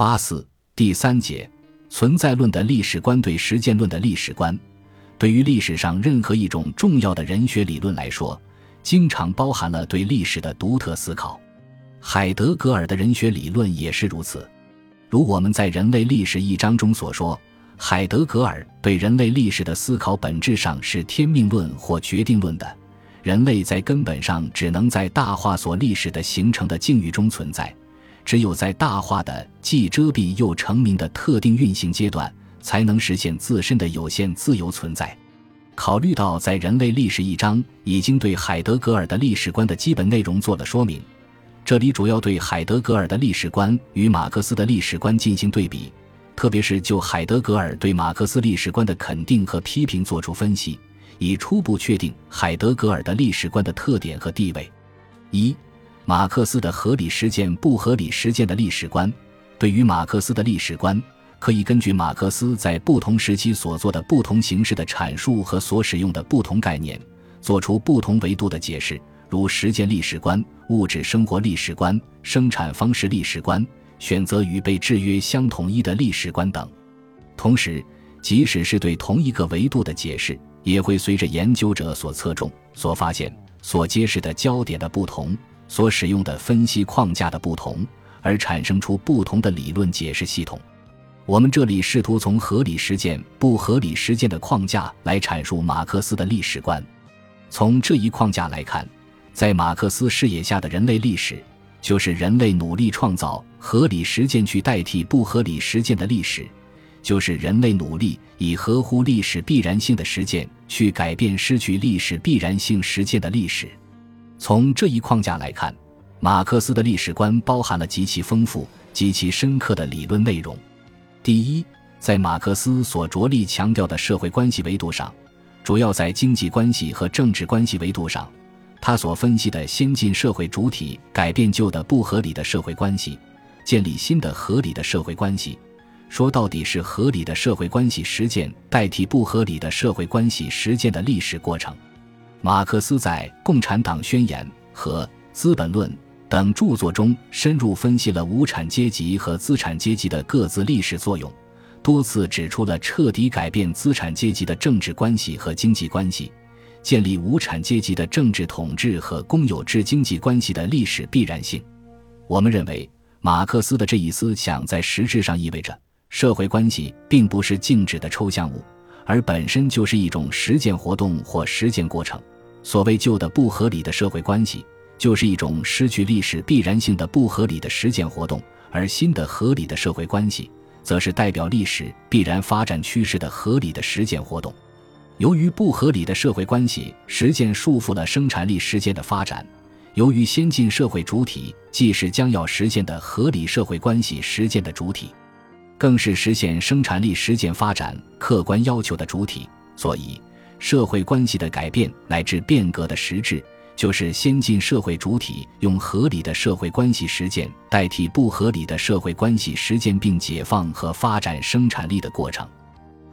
八四第三节，存在论的历史观对实践论的历史观。对于历史上任何一种重要的人学理论来说，经常包含了对历史的独特思考。海德格尔的人学理论也是如此。如我们在人类历史一章中所说，海德格尔对人类历史的思考本质上是天命论或决定论的。人类在根本上只能在大化所历史的形成的境遇中存在，只有在大化的既遮蔽又成名的特定运行阶段。才能实现自身的有限自由存在。考虑到在人类历史一章已经对海德格尔的历史观的基本内容做了说明，这里主要对海德格尔的历史观与马克思的历史观进行对比，特别是就海德格尔对马克思历史观的肯定和批评作出分析，以初步确定海德格尔的历史观的特点和地位。一、马克思的合理实践不合理实践的历史观，对于马克思的历史观。可以根据马克思在不同时期所做的不同形式的阐述和所使用的不同概念，做出不同维度的解释，如实践历史观、物质生活历史观、生产方式历史观、选择与被制约相统一的历史观等。同时，即使是对同一个维度的解释，也会随着研究者所侧重、所发现、所揭示的焦点的不同，所使用的分析框架的不同，而产生出不同的理论解释系统。我们这里试图从合理实践、不合理实践的框架来阐述马克思的历史观。从这一框架来看，在马克思视野下的人类历史，就是人类努力创造合理实践去代替不合理实践的历史，就是人类努力以合乎历史必然性的实践去改变失去历史必然性实践的历史。从这一框架来看，马克思的历史观包含了极其丰富、极其深刻的理论内容。第一，在马克思所着力强调的社会关系维度上，主要在经济关系和政治关系维度上，他所分析的先进社会主体改变旧的不合理的社会关系，建立新的合理的社会关系，说到底是合理的社会关系实践代替不合理的社会关系实践的历史过程。马克思在《共产党宣言》和《资本论》。等著作中深入分析了无产阶级和资产阶级的各自历史作用，多次指出了彻底改变资产阶级的政治关系和经济关系，建立无产阶级的政治统治和公有制经济关系的历史必然性。我们认为，马克思的这一思想在实质上意味着，社会关系并不是静止的抽象物，而本身就是一种实践活动或实践过程。所谓旧的不合理的社会关系。就是一种失去历史必然性的不合理的实践活动，而新的合理的社会关系，则是代表历史必然发展趋势的合理的实践活动。由于不合理的社会关系实践束缚了生产力实践的发展，由于先进社会主体既是将要实现的合理社会关系实践的主体，更是实现生产力实践发展客观要求的主体，所以社会关系的改变乃至变革的实质。就是先进社会主体用合理的社会关系实践代替不合理的社会关系实践，并解放和发展生产力的过程。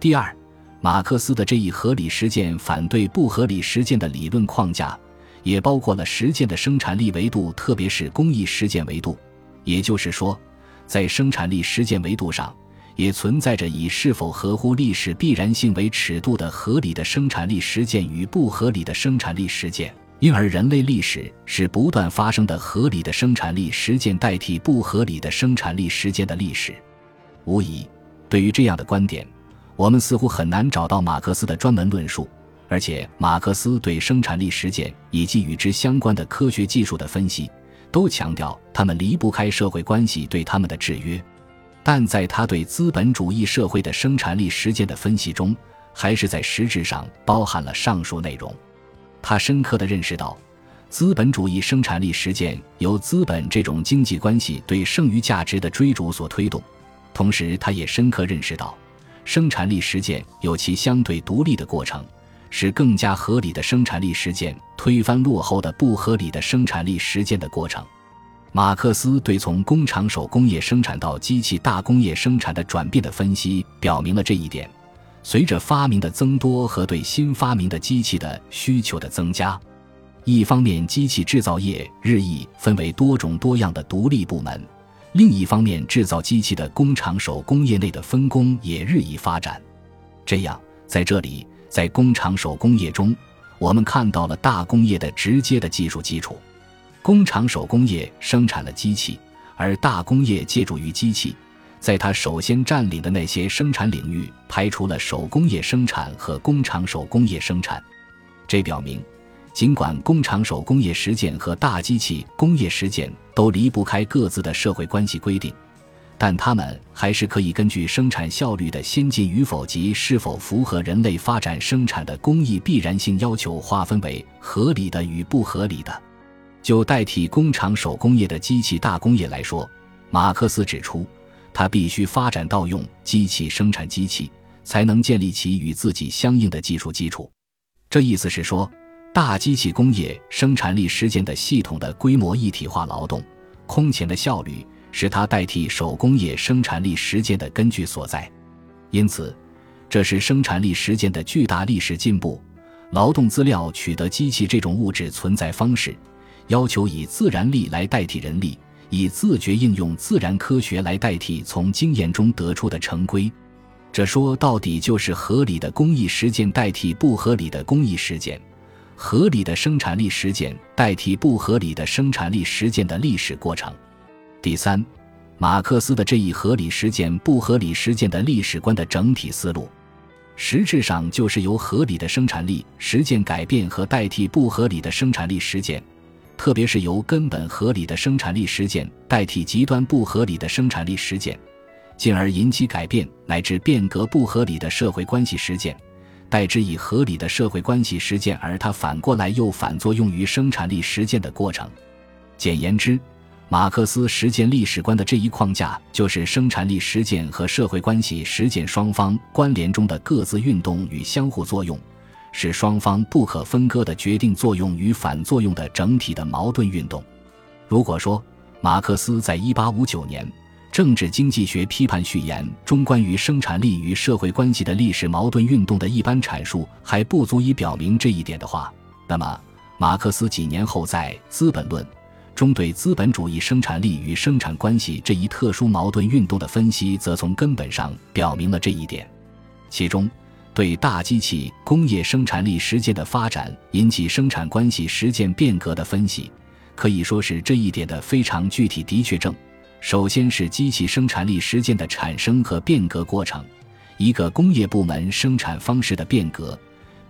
第二，马克思的这一合理实践反对不合理实践的理论框架，也包括了实践的生产力维度，特别是工艺实践维度。也就是说，在生产力实践维度上，也存在着以是否合乎历史必然性为尺度的合理的生产力实践与不合理的生产力实践。因而，人类历史是不断发生的合理的生产力实践代替不合理的生产力实践的历史。无疑，对于这样的观点，我们似乎很难找到马克思的专门论述。而且，马克思对生产力实践以及与之相关的科学技术的分析，都强调他们离不开社会关系对他们的制约。但在他对资本主义社会的生产力实践的分析中，还是在实质上包含了上述内容。他深刻地认识到，资本主义生产力实践由资本这种经济关系对剩余价值的追逐所推动，同时，他也深刻认识到，生产力实践有其相对独立的过程，是更加合理的生产力实践推翻落后的不合理的生产力实践的过程。马克思对从工厂手工业生产到机器大工业生产的转变的分析，表明了这一点。随着发明的增多和对新发明的机器的需求的增加，一方面，机器制造业日益分为多种多样的独立部门，另一方面，制造机器的工厂手工业内的分工也日益发展。这样，在这里，在工厂手工业中，我们看到了大工业的直接的技术基础。工厂手工业生产了机器，而大工业借助于机器。在它首先占领的那些生产领域，排除了手工业生产和工厂手工业生产。这表明，尽管工厂手工业实践和大机器工业实践都离不开各自的社会关系规定，但它们还是可以根据生产效率的先进与否及是否符合人类发展生产的工艺必然性要求，划分为合理的与不合理的。就代替工厂手工业的机器大工业来说，马克思指出。它必须发展到用机器生产机器，才能建立起与自己相应的技术基础。这意思是说，大机器工业生产力实践的系统的规模一体化劳动空前的效率，是它代替手工业生产力实践的根据所在。因此，这是生产力实践的巨大历史进步。劳动资料取得机器这种物质存在方式，要求以自然力来代替人力。以自觉应用自然科学来代替从经验中得出的成规，这说到底就是合理的工艺实践代替不合理的工艺实践，合理的生产力实践代替不合理的生产力实践的历史过程。第三，马克思的这一合理实践不合理实践的历史观的整体思路，实质上就是由合理的生产力实践改变和代替不合理的生产力实践。特别是由根本合理的生产力实践代替极端不合理的生产力实践，进而引起改变乃至变革不合理的社会关系实践，代之以合理的社会关系实践，而它反过来又反作用于生产力实践的过程。简言之，马克思实践历史观的这一框架，就是生产力实践和社会关系实践双方关联中的各自运动与相互作用。是双方不可分割的决定作用与反作用的整体的矛盾运动。如果说马克思在一八五九年《政治经济学批判序言》中关于生产力与社会关系的历史矛盾运动的一般阐述还不足以表明这一点的话，那么马克思几年后在《资本论》中对资本主义生产力与生产关系这一特殊矛盾运动的分析，则从根本上表明了这一点，其中。对大机器工业生产力实践的发展引起生产关系实践变革的分析，可以说是这一点的非常具体的确证。首先是机器生产力实践的产生和变革过程。一个工业部门生产方式的变革，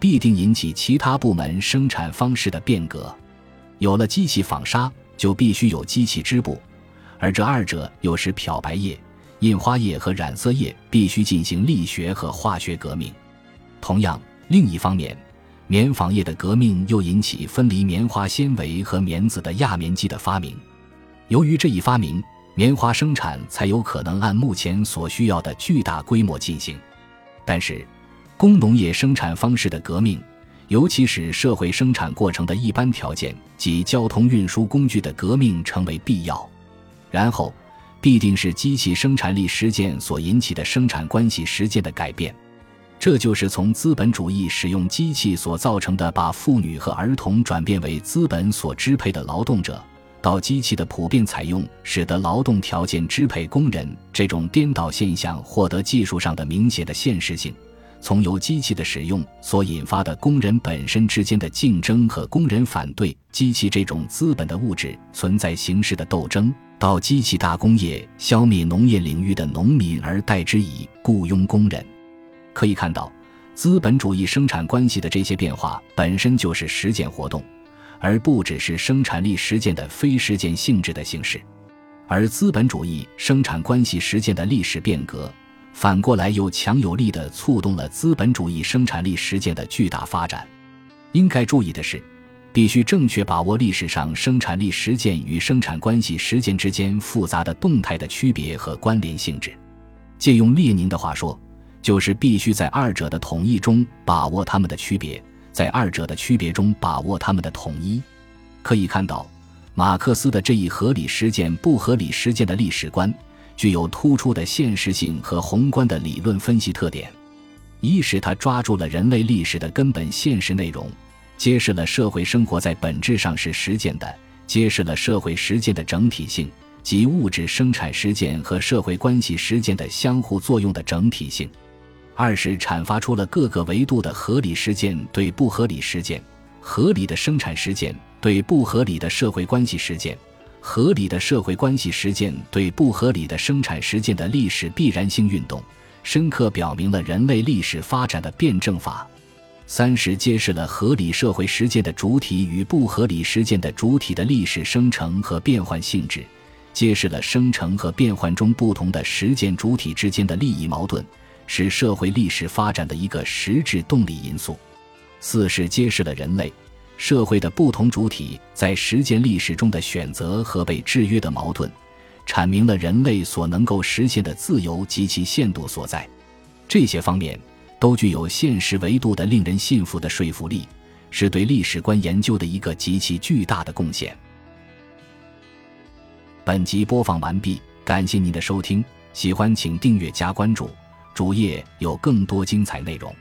必定引起其他部门生产方式的变革。有了机器纺纱，就必须有机器织布，而这二者又是漂白液、印花液和染色液必须进行力学和化学革命。同样，另一方面，棉纺业的革命又引起分离棉花纤维和棉子的轧棉机的发明。由于这一发明，棉花生产才有可能按目前所需要的巨大规模进行。但是，工农业生产方式的革命，尤其是社会生产过程的一般条件及交通运输工具的革命成为必要。然后，必定是机器生产力实践所引起的生产关系实践的改变。这就是从资本主义使用机器所造成的，把妇女和儿童转变为资本所支配的劳动者，到机器的普遍采用，使得劳动条件支配工人这种颠倒现象获得技术上的明显的现实性；从由机器的使用所引发的工人本身之间的竞争和工人反对机器这种资本的物质存在形式的斗争，到机器大工业消灭农业领域的农民，而代之以雇佣工人。可以看到，资本主义生产关系的这些变化本身就是实践活动，而不只是生产力实践的非实践性质的形式。而资本主义生产关系实践的历史变革，反过来又强有力地促动了资本主义生产力实践的巨大发展。应该注意的是，必须正确把握历史上生产力实践与生产关系实践之间复杂的动态的区别和关联性质。借用列宁的话说。就是必须在二者的统一中把握它们的区别，在二者的区别中把握它们的统一。可以看到，马克思的这一合理实践不合理实践的历史观，具有突出的现实性和宏观的理论分析特点。一是他抓住了人类历史的根本现实内容，揭示了社会生活在本质上是实践的，揭示了社会实践的整体性，即物质生产实践和社会关系实践的相互作用的整体性。二是阐发出了各个维度的合理实践对不合理实践、合理的生产实践对不合理的社会关系实践、合理的社会关系实践对不合理的生产实践的历史必然性运动，深刻表明了人类历史发展的辩证法。三是揭示了合理社会实践的主体与不合理实践的主体的历史生成和变换性质。揭示了生成和变换中不同的实践主体之间的利益矛盾，是社会历史发展的一个实质动力因素。四是揭示了人类社会的不同主体在实践历史中的选择和被制约的矛盾，阐明了人类所能够实现的自由及其限度所在。这些方面都具有现实维度的令人信服的说服力，是对历史观研究的一个极其巨大的贡献。本集播放完毕，感谢您的收听，喜欢请订阅加关注，主页有更多精彩内容。